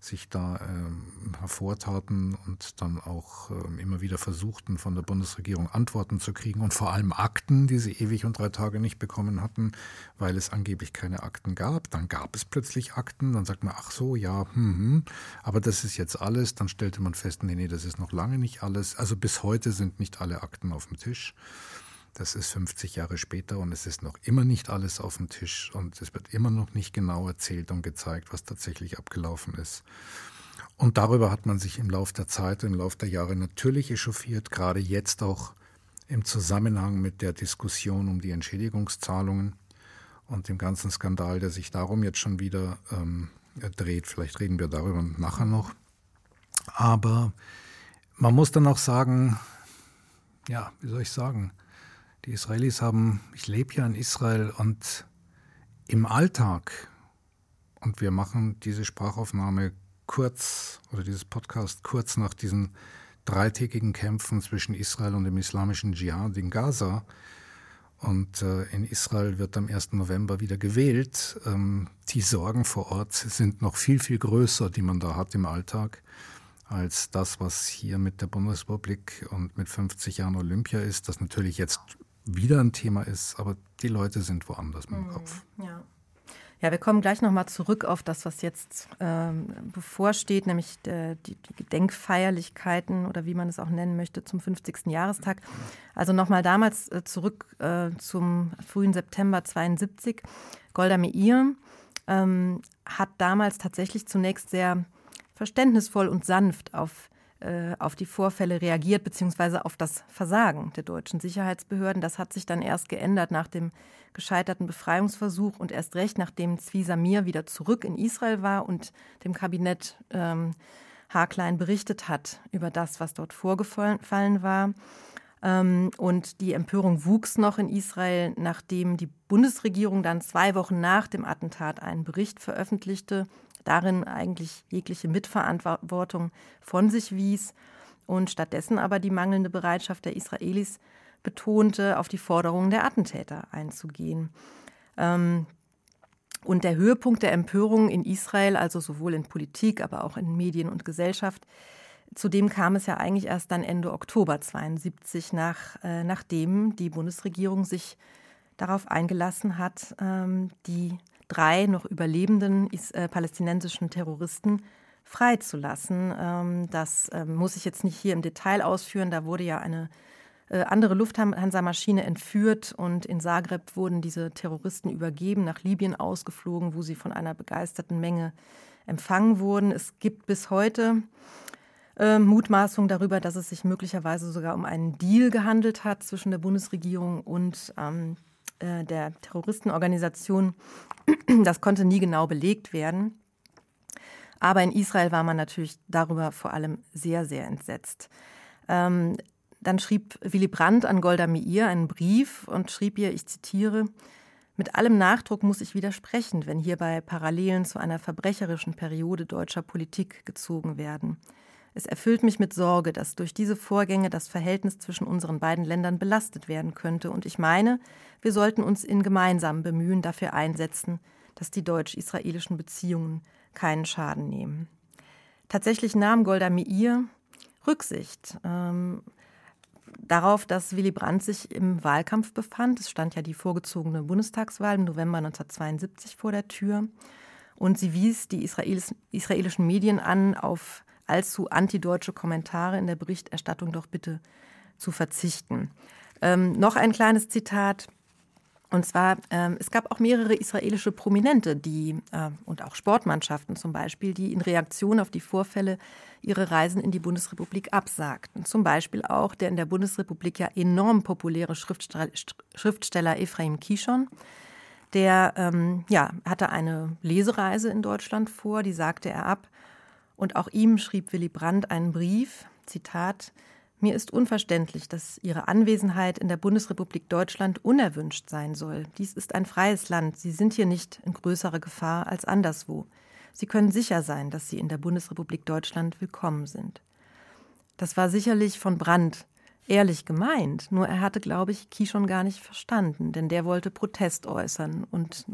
sich da ähm, hervortaten und dann auch ähm, immer wieder versuchten, von der Bundesregierung Antworten zu kriegen und vor allem Akten, die sie ewig und drei Tage nicht bekommen hatten, weil es angeblich keine Akten gab. Dann gab es plötzlich Akten, dann sagt man, ach so, ja, hm, hm, aber das ist jetzt alles. Dann stellte man fest, nee, nee, das ist noch lange nicht alles. Also bis heute sind nicht alle Akten auf dem Tisch. Das ist 50 Jahre später und es ist noch immer nicht alles auf dem Tisch und es wird immer noch nicht genau erzählt und gezeigt, was tatsächlich abgelaufen ist. Und darüber hat man sich im Laufe der Zeit, im Laufe der Jahre natürlich echauffiert, gerade jetzt auch im Zusammenhang mit der Diskussion um die Entschädigungszahlungen und dem ganzen Skandal, der sich darum jetzt schon wieder ähm, dreht. Vielleicht reden wir darüber nachher noch. Aber man muss dann auch sagen, ja, wie soll ich sagen, die Israelis haben, ich lebe ja in Israel und im Alltag, und wir machen diese Sprachaufnahme kurz, oder dieses Podcast kurz nach diesen dreitägigen Kämpfen zwischen Israel und dem islamischen Dschihad in Gaza. Und äh, in Israel wird am 1. November wieder gewählt. Ähm, die Sorgen vor Ort sind noch viel, viel größer, die man da hat im Alltag, als das, was hier mit der Bundesrepublik und mit 50 Jahren Olympia ist, das natürlich jetzt wieder ein Thema ist, aber die Leute sind woanders mit dem mhm. Kopf. Ja. Ja, wir kommen gleich nochmal zurück auf das, was jetzt ähm, bevorsteht, nämlich der, die, die, Gedenkfeierlichkeiten oder wie man es auch nennen möchte zum 50. Jahrestag. Also nochmal damals äh, zurück äh, zum frühen September 72. Golda Meir ähm, hat damals tatsächlich zunächst sehr verständnisvoll und sanft auf äh, auf die Vorfälle reagiert, beziehungsweise auf das Versagen der deutschen Sicherheitsbehörden. Das hat sich dann erst geändert nach dem gescheiterten Befreiungsversuch und erst recht, nachdem Zvi Samir wieder zurück in Israel war und dem Kabinett ähm, haarklein berichtet hat über das, was dort vorgefallen war. Ähm, und die Empörung wuchs noch in Israel, nachdem die Bundesregierung dann zwei Wochen nach dem Attentat einen Bericht veröffentlichte, darin eigentlich jegliche Mitverantwortung von sich wies und stattdessen aber die mangelnde Bereitschaft der Israelis betonte, auf die Forderungen der Attentäter einzugehen. Ähm, und der Höhepunkt der Empörung in Israel, also sowohl in Politik, aber auch in Medien und Gesellschaft, Zudem kam es ja eigentlich erst dann Ende Oktober 72, nach, äh, nachdem die Bundesregierung sich darauf eingelassen hat, ähm, die drei noch überlebenden äh, palästinensischen Terroristen freizulassen. Ähm, das äh, muss ich jetzt nicht hier im Detail ausführen. Da wurde ja eine äh, andere Lufthansa-Maschine entführt und in Zagreb wurden diese Terroristen übergeben, nach Libyen ausgeflogen, wo sie von einer begeisterten Menge empfangen wurden. Es gibt bis heute äh, Mutmaßungen darüber, dass es sich möglicherweise sogar um einen Deal gehandelt hat zwischen der Bundesregierung und ähm, äh, der Terroristenorganisation. Das konnte nie genau belegt werden. Aber in Israel war man natürlich darüber vor allem sehr, sehr entsetzt. Ähm, dann schrieb Willy Brandt an Golda Meir einen Brief und schrieb ihr, ich zitiere, mit allem Nachdruck muss ich widersprechen, wenn hierbei Parallelen zu einer verbrecherischen Periode deutscher Politik gezogen werden. Es erfüllt mich mit Sorge, dass durch diese Vorgänge das Verhältnis zwischen unseren beiden Ländern belastet werden könnte. Und ich meine, wir sollten uns in gemeinsamen Bemühen dafür einsetzen, dass die deutsch-israelischen Beziehungen keinen Schaden nehmen. Tatsächlich nahm Golda Meir Rücksicht ähm, darauf, dass Willy Brandt sich im Wahlkampf befand. Es stand ja die vorgezogene Bundestagswahl im November 1972 vor der Tür. Und sie wies die israelischen Medien an, auf allzu antideutsche Kommentare in der Berichterstattung doch bitte zu verzichten. Ähm, noch ein kleines Zitat. Und zwar, ähm, es gab auch mehrere israelische Prominente, die äh, und auch Sportmannschaften zum Beispiel, die in Reaktion auf die Vorfälle ihre Reisen in die Bundesrepublik absagten. Zum Beispiel auch der in der Bundesrepublik ja enorm populäre Schriftsteller, Ephraim Kishon. Der ähm, ja, hatte eine Lesereise in Deutschland vor, die sagte er ab. Und auch ihm schrieb Willy Brandt einen Brief, Zitat, mir ist unverständlich, dass Ihre Anwesenheit in der Bundesrepublik Deutschland unerwünscht sein soll. Dies ist ein freies Land. Sie sind hier nicht in größerer Gefahr als anderswo. Sie können sicher sein, dass Sie in der Bundesrepublik Deutschland willkommen sind. Das war sicherlich von Brandt ehrlich gemeint. Nur er hatte, glaube ich, Kishon gar nicht verstanden, denn der wollte Protest äußern und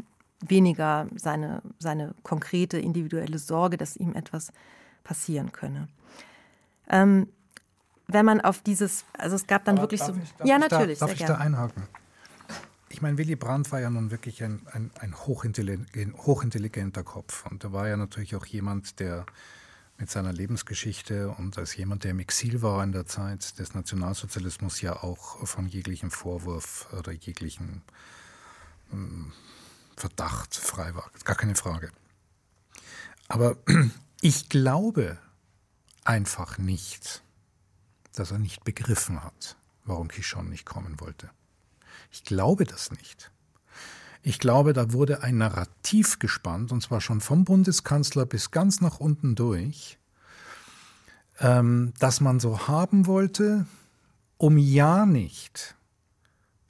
weniger seine, seine konkrete individuelle Sorge, dass ihm etwas passieren könne. Ähm, wenn man auf dieses, also es gab dann Aber wirklich so. Ich, ja, ich natürlich. Da, darf ich gerne. da einhaken? Ich meine, Willy Brandt war ja nun wirklich ein, ein, ein hochintelligent, hochintelligenter Kopf. Und er war ja natürlich auch jemand, der mit seiner Lebensgeschichte und als jemand, der im Exil war in der Zeit des Nationalsozialismus, ja auch von jeglichem Vorwurf oder jeglichem ähm, Verdacht frei war. Gar keine Frage. Aber ich glaube einfach nicht, dass er nicht begriffen hat, warum Kishon nicht kommen wollte. Ich glaube das nicht. Ich glaube, da wurde ein Narrativ gespannt, und zwar schon vom Bundeskanzler bis ganz nach unten durch, ähm, das man so haben wollte, um ja nicht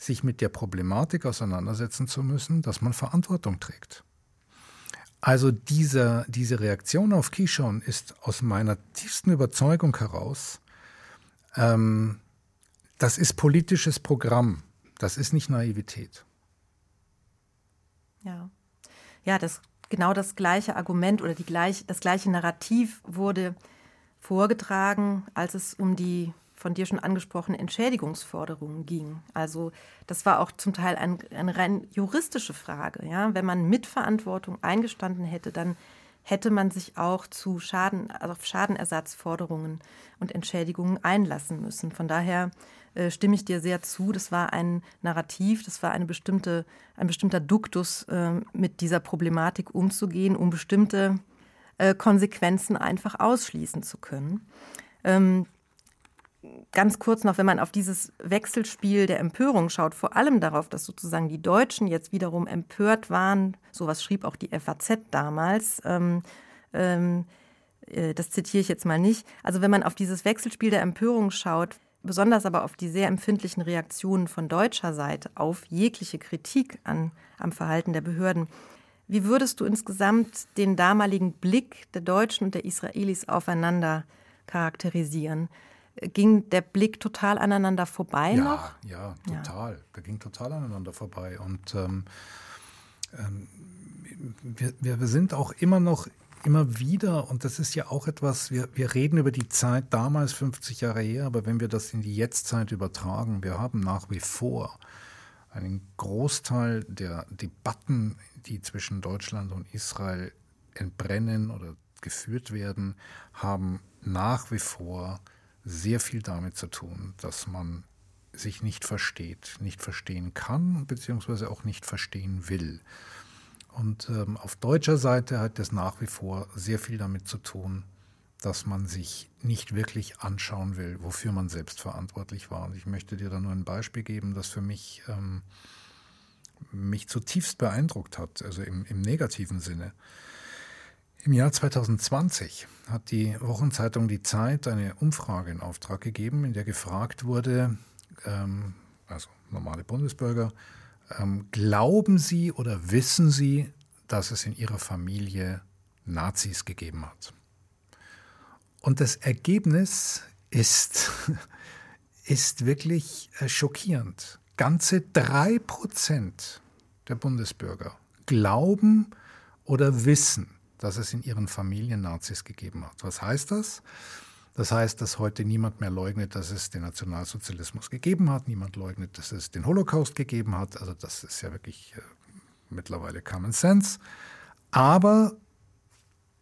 sich mit der Problematik auseinandersetzen zu müssen, dass man Verantwortung trägt. Also diese, diese Reaktion auf Kishon ist aus meiner tiefsten Überzeugung heraus, ähm, das ist politisches Programm, das ist nicht Naivität. Ja, ja das, genau das gleiche Argument oder die gleich, das gleiche Narrativ wurde vorgetragen, als es um die von dir schon angesprochene Entschädigungsforderungen ging. Also das war auch zum Teil ein, eine rein juristische Frage. Ja? Wenn man Mitverantwortung eingestanden hätte, dann hätte man sich auch zu Schaden, also auf Schadenersatzforderungen und Entschädigungen einlassen müssen. Von daher äh, stimme ich dir sehr zu. Das war ein Narrativ, das war eine bestimmte, ein bestimmter Duktus, äh, mit dieser Problematik umzugehen, um bestimmte äh, Konsequenzen einfach ausschließen zu können. Ähm, ganz kurz noch, wenn man auf dieses Wechselspiel der Empörung schaut, vor allem darauf, dass sozusagen die Deutschen jetzt wiederum empört waren, sowas schrieb auch die FAZ damals, ähm, ähm, äh, das zitiere ich jetzt mal nicht. Also wenn man auf dieses Wechselspiel der Empörung schaut, besonders aber auf die sehr empfindlichen Reaktionen von deutscher Seite auf jegliche Kritik an, am Verhalten der Behörden, wie würdest du insgesamt den damaligen Blick der Deutschen und der Israelis aufeinander charakterisieren? Ging der Blick total aneinander vorbei ja, noch? Ja, total. Ja. Der ging total aneinander vorbei. Und ähm, ähm, wir, wir sind auch immer noch immer wieder, und das ist ja auch etwas, wir, wir reden über die Zeit damals, 50 Jahre her, aber wenn wir das in die Jetztzeit übertragen, wir haben nach wie vor einen Großteil der Debatten, die zwischen Deutschland und Israel entbrennen oder geführt werden, haben nach wie vor sehr viel damit zu tun, dass man sich nicht versteht, nicht verstehen kann, beziehungsweise auch nicht verstehen will. Und ähm, auf deutscher Seite hat das nach wie vor sehr viel damit zu tun, dass man sich nicht wirklich anschauen will, wofür man selbst verantwortlich war. Und ich möchte dir da nur ein Beispiel geben, das für mich, ähm, mich zutiefst beeindruckt hat, also im, im negativen Sinne. Im Jahr 2020 hat die Wochenzeitung Die Zeit eine Umfrage in Auftrag gegeben, in der gefragt wurde, ähm, also normale Bundesbürger, ähm, glauben Sie oder wissen Sie, dass es in Ihrer Familie Nazis gegeben hat? Und das Ergebnis ist, ist wirklich äh, schockierend. Ganze drei Prozent der Bundesbürger glauben oder wissen, dass es in ihren Familien Nazis gegeben hat. Was heißt das? Das heißt, dass heute niemand mehr leugnet, dass es den Nationalsozialismus gegeben hat. Niemand leugnet, dass es den Holocaust gegeben hat. Also das ist ja wirklich äh, mittlerweile Common Sense. Aber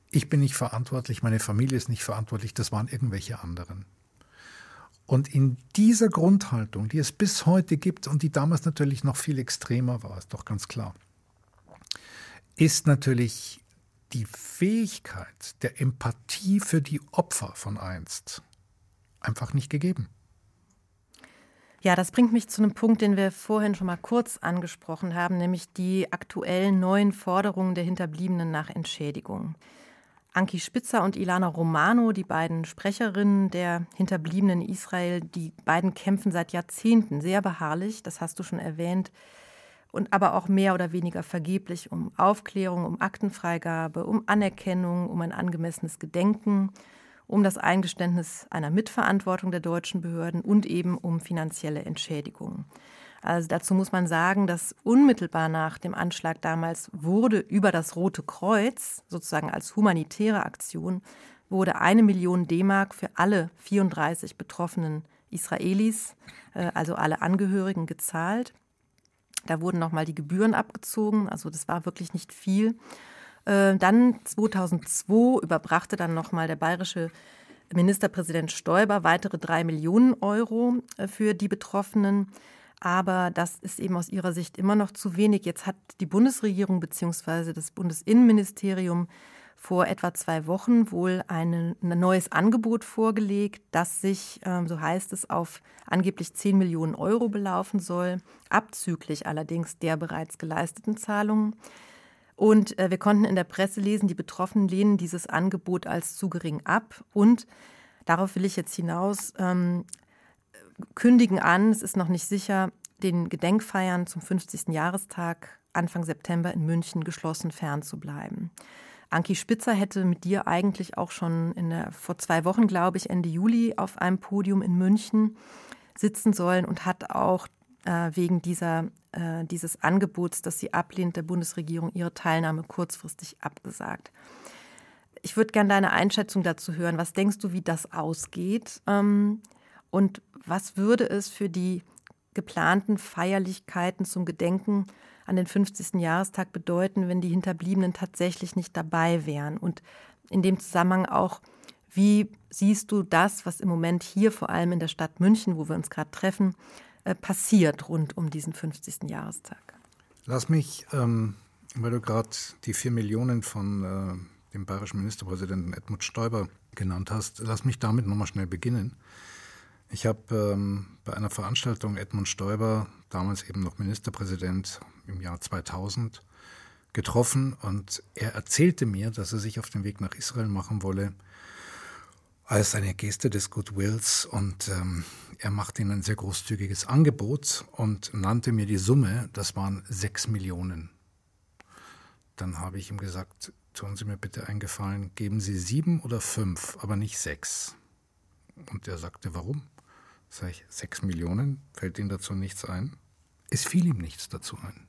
ich bin nicht verantwortlich, meine Familie ist nicht verantwortlich, das waren irgendwelche anderen. Und in dieser Grundhaltung, die es bis heute gibt und die damals natürlich noch viel extremer war, ist doch ganz klar, ist natürlich die Fähigkeit der Empathie für die Opfer von einst einfach nicht gegeben. Ja, das bringt mich zu einem Punkt, den wir vorhin schon mal kurz angesprochen haben, nämlich die aktuellen neuen Forderungen der Hinterbliebenen nach Entschädigung. Anki Spitzer und Ilana Romano, die beiden Sprecherinnen der Hinterbliebenen in Israel, die beiden kämpfen seit Jahrzehnten sehr beharrlich, das hast du schon erwähnt, und aber auch mehr oder weniger vergeblich um Aufklärung, um Aktenfreigabe, um Anerkennung, um ein angemessenes Gedenken um das Eingeständnis einer Mitverantwortung der deutschen Behörden und eben um finanzielle Entschädigungen. Also dazu muss man sagen, dass unmittelbar nach dem Anschlag damals wurde über das Rote Kreuz, sozusagen als humanitäre Aktion, wurde eine Million D-Mark für alle 34 betroffenen Israelis, äh, also alle Angehörigen, gezahlt. Da wurden nochmal die Gebühren abgezogen, also das war wirklich nicht viel. Äh, dann 2002 überbrachte dann nochmal der bayerische Ministerpräsident Stoiber weitere drei Millionen Euro äh, für die Betroffenen. Aber das ist eben aus ihrer Sicht immer noch zu wenig. Jetzt hat die Bundesregierung bzw. das Bundesinnenministerium vor etwa zwei Wochen wohl ein, neues Angebot vorgelegt, das sich, ähm, so heißt es, auf angeblich 10 Millionen Euro belaufen soll, abzüglich allerdings der bereits geleisteten Zahlungen. Und äh, wir konnten in der Presse lesen, die Betroffenen lehnen dieses Angebot als zu gering ab. Und darauf will ich jetzt hinaus, ähm, kündigen an, es ist noch nicht sicher, den Gedenkfeiern zum 50. Jahrestag Anfang September in München geschlossen fernzubleiben. Anki Spitzer hätte mit dir eigentlich auch schon der, vor zwei Wochen, glaube ich, Ende Juli auf einem Podium in München sitzen sollen und hat auch äh, wegen dieser, äh, dieses Angebots, das sie ablehnt, der Bundesregierung ihre Teilnahme kurzfristig abgesagt. Ich würde gerne deine Einschätzung dazu hören. Was denkst du, wie das ausgeht? Ähm, und was würde es für die geplanten Feierlichkeiten zum Gedenken an den 50. Jahrestag bedeuten, wenn die Hinterbliebenen tatsächlich nicht dabei wären? Und in dem Zusammenhang auch, wie siehst du das, was im Moment hier, vor allem in der Stadt München, wo wir uns gerade treffen, äh, passiert rund um diesen 50. Jahrestag? Lass mich, ähm, weil du gerade die vier Millionen von äh, dem bayerischen Ministerpräsidenten Edmund Stoiber genannt hast, lass mich damit nochmal schnell beginnen. Ich habe ähm, bei einer Veranstaltung Edmund Stoiber, damals eben noch Ministerpräsident im Jahr 2000, getroffen und er erzählte mir, dass er sich auf den Weg nach Israel machen wolle als eine Geste des Goodwills und ähm, er machte ihnen ein sehr großzügiges Angebot und nannte mir die Summe, das waren sechs Millionen. Dann habe ich ihm gesagt, tun Sie mir bitte einen Gefallen, geben Sie sieben oder fünf, aber nicht sechs. Und er sagte, warum? Sag ich, sechs Millionen? Fällt Ihnen dazu nichts ein? Es fiel ihm nichts dazu ein.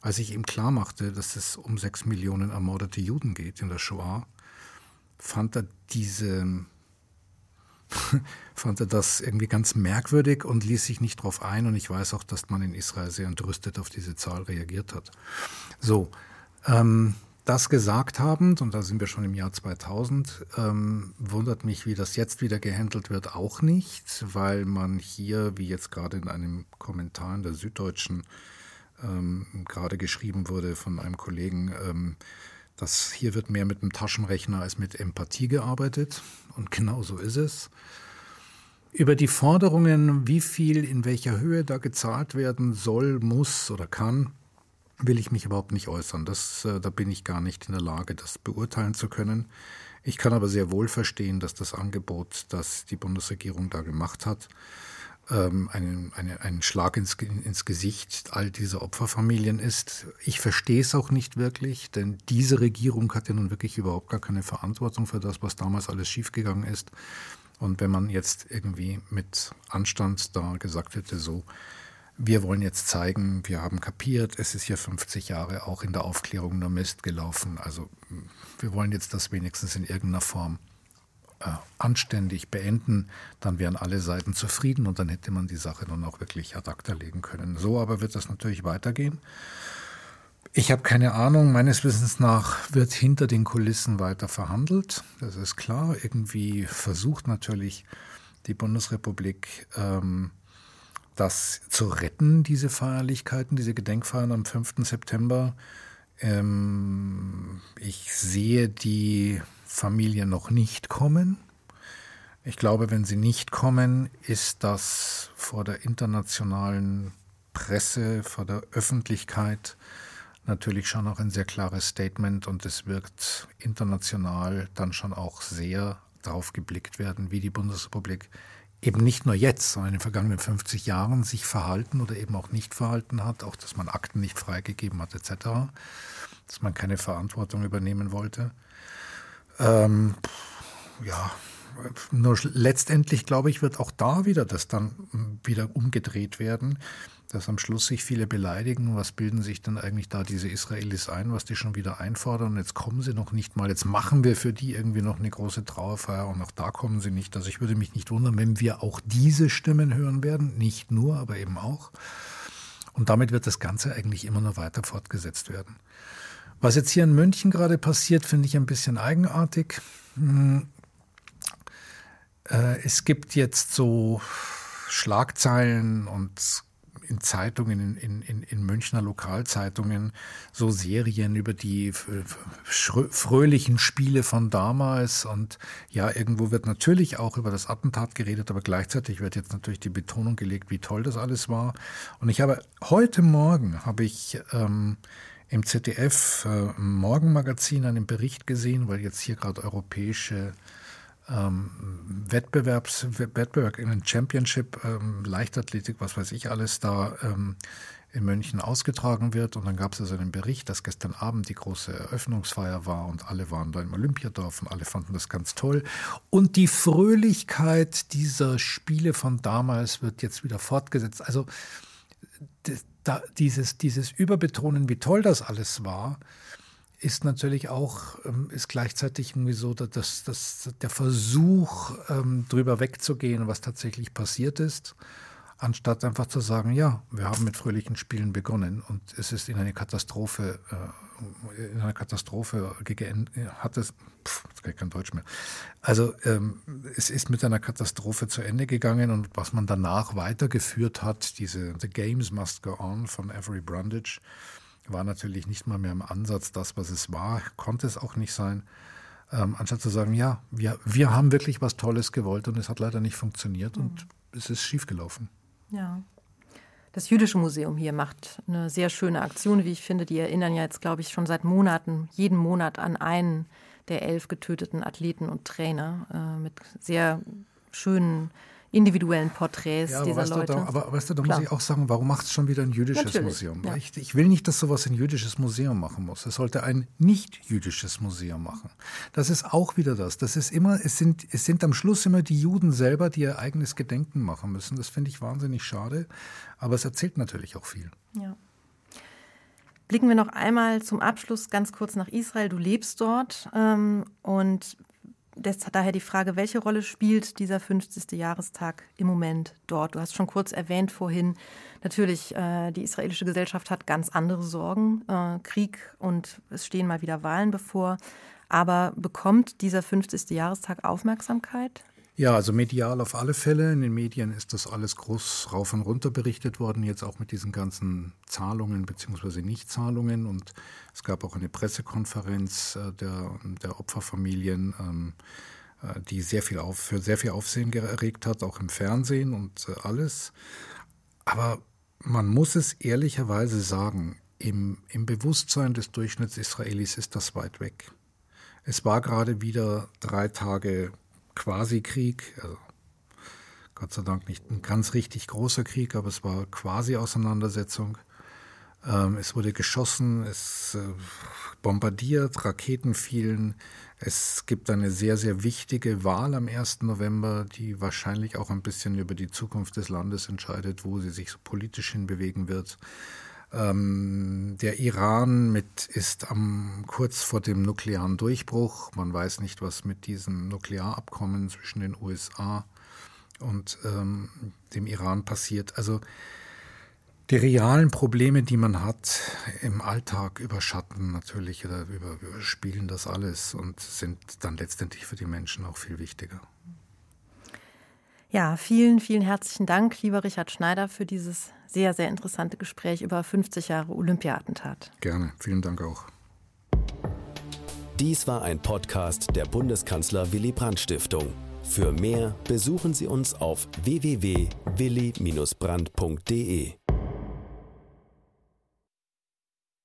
Als ich ihm klar machte, dass es um sechs Millionen ermordete Juden geht in der Shoah, fand er diese, fand er das irgendwie ganz merkwürdig und ließ sich nicht darauf ein. Und ich weiß auch, dass man in Israel sehr entrüstet auf diese Zahl reagiert hat. So, ähm, das gesagt habend, und da sind wir schon im Jahr 2000, ähm, wundert mich, wie das jetzt wieder gehandelt wird, auch nicht, weil man hier, wie jetzt gerade in einem Kommentar in der Süddeutschen ähm, gerade geschrieben wurde von einem Kollegen, ähm, dass hier wird mehr mit dem Taschenrechner als mit Empathie gearbeitet. Und genau so ist es. Über die Forderungen, wie viel in welcher Höhe da gezahlt werden soll, muss oder kann, will ich mich überhaupt nicht äußern. Das, äh, da bin ich gar nicht in der Lage, das beurteilen zu können. Ich kann aber sehr wohl verstehen, dass das Angebot, das die Bundesregierung da gemacht hat, ähm, einen, eine, ein Schlag ins, ins Gesicht all dieser Opferfamilien ist. Ich verstehe es auch nicht wirklich, denn diese Regierung hat ja nun wirklich überhaupt gar keine Verantwortung für das, was damals alles schiefgegangen ist. Und wenn man jetzt irgendwie mit Anstand da gesagt hätte, so, wir wollen jetzt zeigen, wir haben kapiert, es ist hier 50 Jahre auch in der Aufklärung nur Mist gelaufen. Also wir wollen jetzt das wenigstens in irgendeiner Form äh, anständig beenden, dann wären alle Seiten zufrieden und dann hätte man die Sache dann auch wirklich ad acta legen können. So aber wird das natürlich weitergehen. Ich habe keine Ahnung. Meines Wissens nach wird hinter den Kulissen weiter verhandelt. Das ist klar. Irgendwie versucht natürlich die Bundesrepublik ähm, das zu retten, diese Feierlichkeiten, diese Gedenkfeiern am 5. September. Ähm, ich sehe die Familie noch nicht kommen. Ich glaube, wenn sie nicht kommen, ist das vor der internationalen Presse, vor der Öffentlichkeit natürlich schon auch ein sehr klares Statement und es wird international dann schon auch sehr darauf geblickt werden, wie die Bundesrepublik eben nicht nur jetzt, sondern in den vergangenen 50 Jahren sich verhalten oder eben auch nicht verhalten hat, auch dass man Akten nicht freigegeben hat etc., dass man keine Verantwortung übernehmen wollte. Ähm, ja, nur letztendlich, glaube ich, wird auch da wieder das dann wieder umgedreht werden, dass am Schluss sich viele beleidigen. Was bilden sich denn eigentlich da diese Israelis ein, was die schon wieder einfordern? Jetzt kommen sie noch nicht mal. Jetzt machen wir für die irgendwie noch eine große Trauerfeier und auch da kommen sie nicht. Also ich würde mich nicht wundern, wenn wir auch diese Stimmen hören werden. Nicht nur, aber eben auch. Und damit wird das Ganze eigentlich immer nur weiter fortgesetzt werden. Was jetzt hier in München gerade passiert, finde ich ein bisschen eigenartig. Hm, äh, es gibt jetzt so Schlagzeilen und in Zeitungen, in, in, in Münchner Lokalzeitungen, so Serien über die fröhlichen Spiele von damals. Und ja, irgendwo wird natürlich auch über das Attentat geredet, aber gleichzeitig wird jetzt natürlich die Betonung gelegt, wie toll das alles war. Und ich habe heute Morgen habe ich ähm, im ZDF äh, Morgenmagazin einen Bericht gesehen, weil jetzt hier gerade europäische ähm, Wettbewerbs, Wettbewerb in den Championship, ähm, Leichtathletik, was weiß ich alles, da ähm, in München ausgetragen wird. Und dann gab es also einen Bericht, dass gestern Abend die große Eröffnungsfeier war und alle waren da im Olympiadorf und alle fanden das ganz toll. Und die Fröhlichkeit dieser Spiele von damals wird jetzt wieder fortgesetzt. Also da, dieses, dieses Überbetonen, wie toll das alles war, ist natürlich auch, ähm, ist gleichzeitig irgendwie so, dass, dass der Versuch, ähm, drüber wegzugehen, was tatsächlich passiert ist, anstatt einfach zu sagen, ja, wir haben mit fröhlichen Spielen begonnen und es ist in eine Katastrophe, äh, in einer Katastrophe geendet, hat es, pff, das kann ich kein Deutsch mehr. Also ähm, es ist mit einer Katastrophe zu Ende gegangen und was man danach weitergeführt hat, diese The Games Must Go On von Avery Brundage, war natürlich nicht mal mehr im Ansatz das, was es war, konnte es auch nicht sein. Ähm, anstatt zu sagen, ja, wir, wir haben wirklich was Tolles gewollt und es hat leider nicht funktioniert mhm. und es ist schiefgelaufen. Ja. Das Jüdische Museum hier macht eine sehr schöne Aktion, wie ich finde. Die erinnern ja jetzt, glaube ich, schon seit Monaten, jeden Monat an einen der elf getöteten Athleten und Trainer äh, mit sehr schönen individuellen Porträts ja, dieser Leute. Da, aber weißt du, da Klar. muss ich auch sagen, warum macht es schon wieder ein jüdisches Natürlich, Museum? Ja. Ich, ich, will nicht, dass sowas ein jüdisches Museum machen muss. Es sollte ein nicht-jüdisches Museum machen. Das ist auch wieder das. Das ist immer, es sind, es sind am Schluss immer die Juden selber, die ihr eigenes Gedenken machen müssen. Das finde ich wahnsinnig schade. Aber es erzählt natürlich auch viel. Ja. Blicken wir noch einmal zum Abschluss ganz kurz nach Israel. Du lebst dort ähm, und daher die Frage, welche Rolle spielt dieser 50. Jahrestag im Moment dort? Du hast schon kurz erwähnt vorhin, natürlich, äh, die israelische Gesellschaft hat ganz andere Sorgen, äh, Krieg und es stehen mal wieder Wahlen bevor. Aber bekommt dieser 50. Jahrestag Aufmerksamkeit? Ja, also medial auf alle Fälle. In den Medien ist das alles groß rauf und runter berichtet worden, jetzt auch mit diesen ganzen Zahlungen bzw. Nichtzahlungen. Und es gab auch eine Pressekonferenz äh, der, der Opferfamilien, ähm, äh, die sehr viel auf, für sehr viel Aufsehen erregt hat, auch im Fernsehen und äh, alles. Aber man muss es ehrlicherweise sagen, im, im Bewusstsein des Durchschnitts-Israelis ist das weit weg. Es war gerade wieder drei Tage Quasi-Krieg. Also Gott sei Dank nicht ein ganz richtig großer Krieg, aber es war quasi Auseinandersetzung. Ähm, es wurde geschossen, es äh, bombardiert, Raketen fielen. Es gibt eine sehr, sehr wichtige Wahl am 1. November, die wahrscheinlich auch ein bisschen über die Zukunft des Landes entscheidet, wo sie sich so politisch hinbewegen wird. Ähm, der Iran mit, ist am, kurz vor dem nuklearen Durchbruch. Man weiß nicht, was mit diesem Nuklearabkommen zwischen den USA und ähm, dem Iran passiert. Also die realen Probleme, die man hat im Alltag, überschatten natürlich oder überspielen das alles und sind dann letztendlich für die Menschen auch viel wichtiger. Ja, vielen, vielen herzlichen Dank, lieber Richard Schneider, für dieses sehr, sehr interessante Gespräch über 50 Jahre Olympia-Attentat. Gerne, vielen Dank auch. Dies war ein Podcast der Bundeskanzler Willy Brandt Stiftung. Für mehr besuchen Sie uns auf www.willy-brandt.de.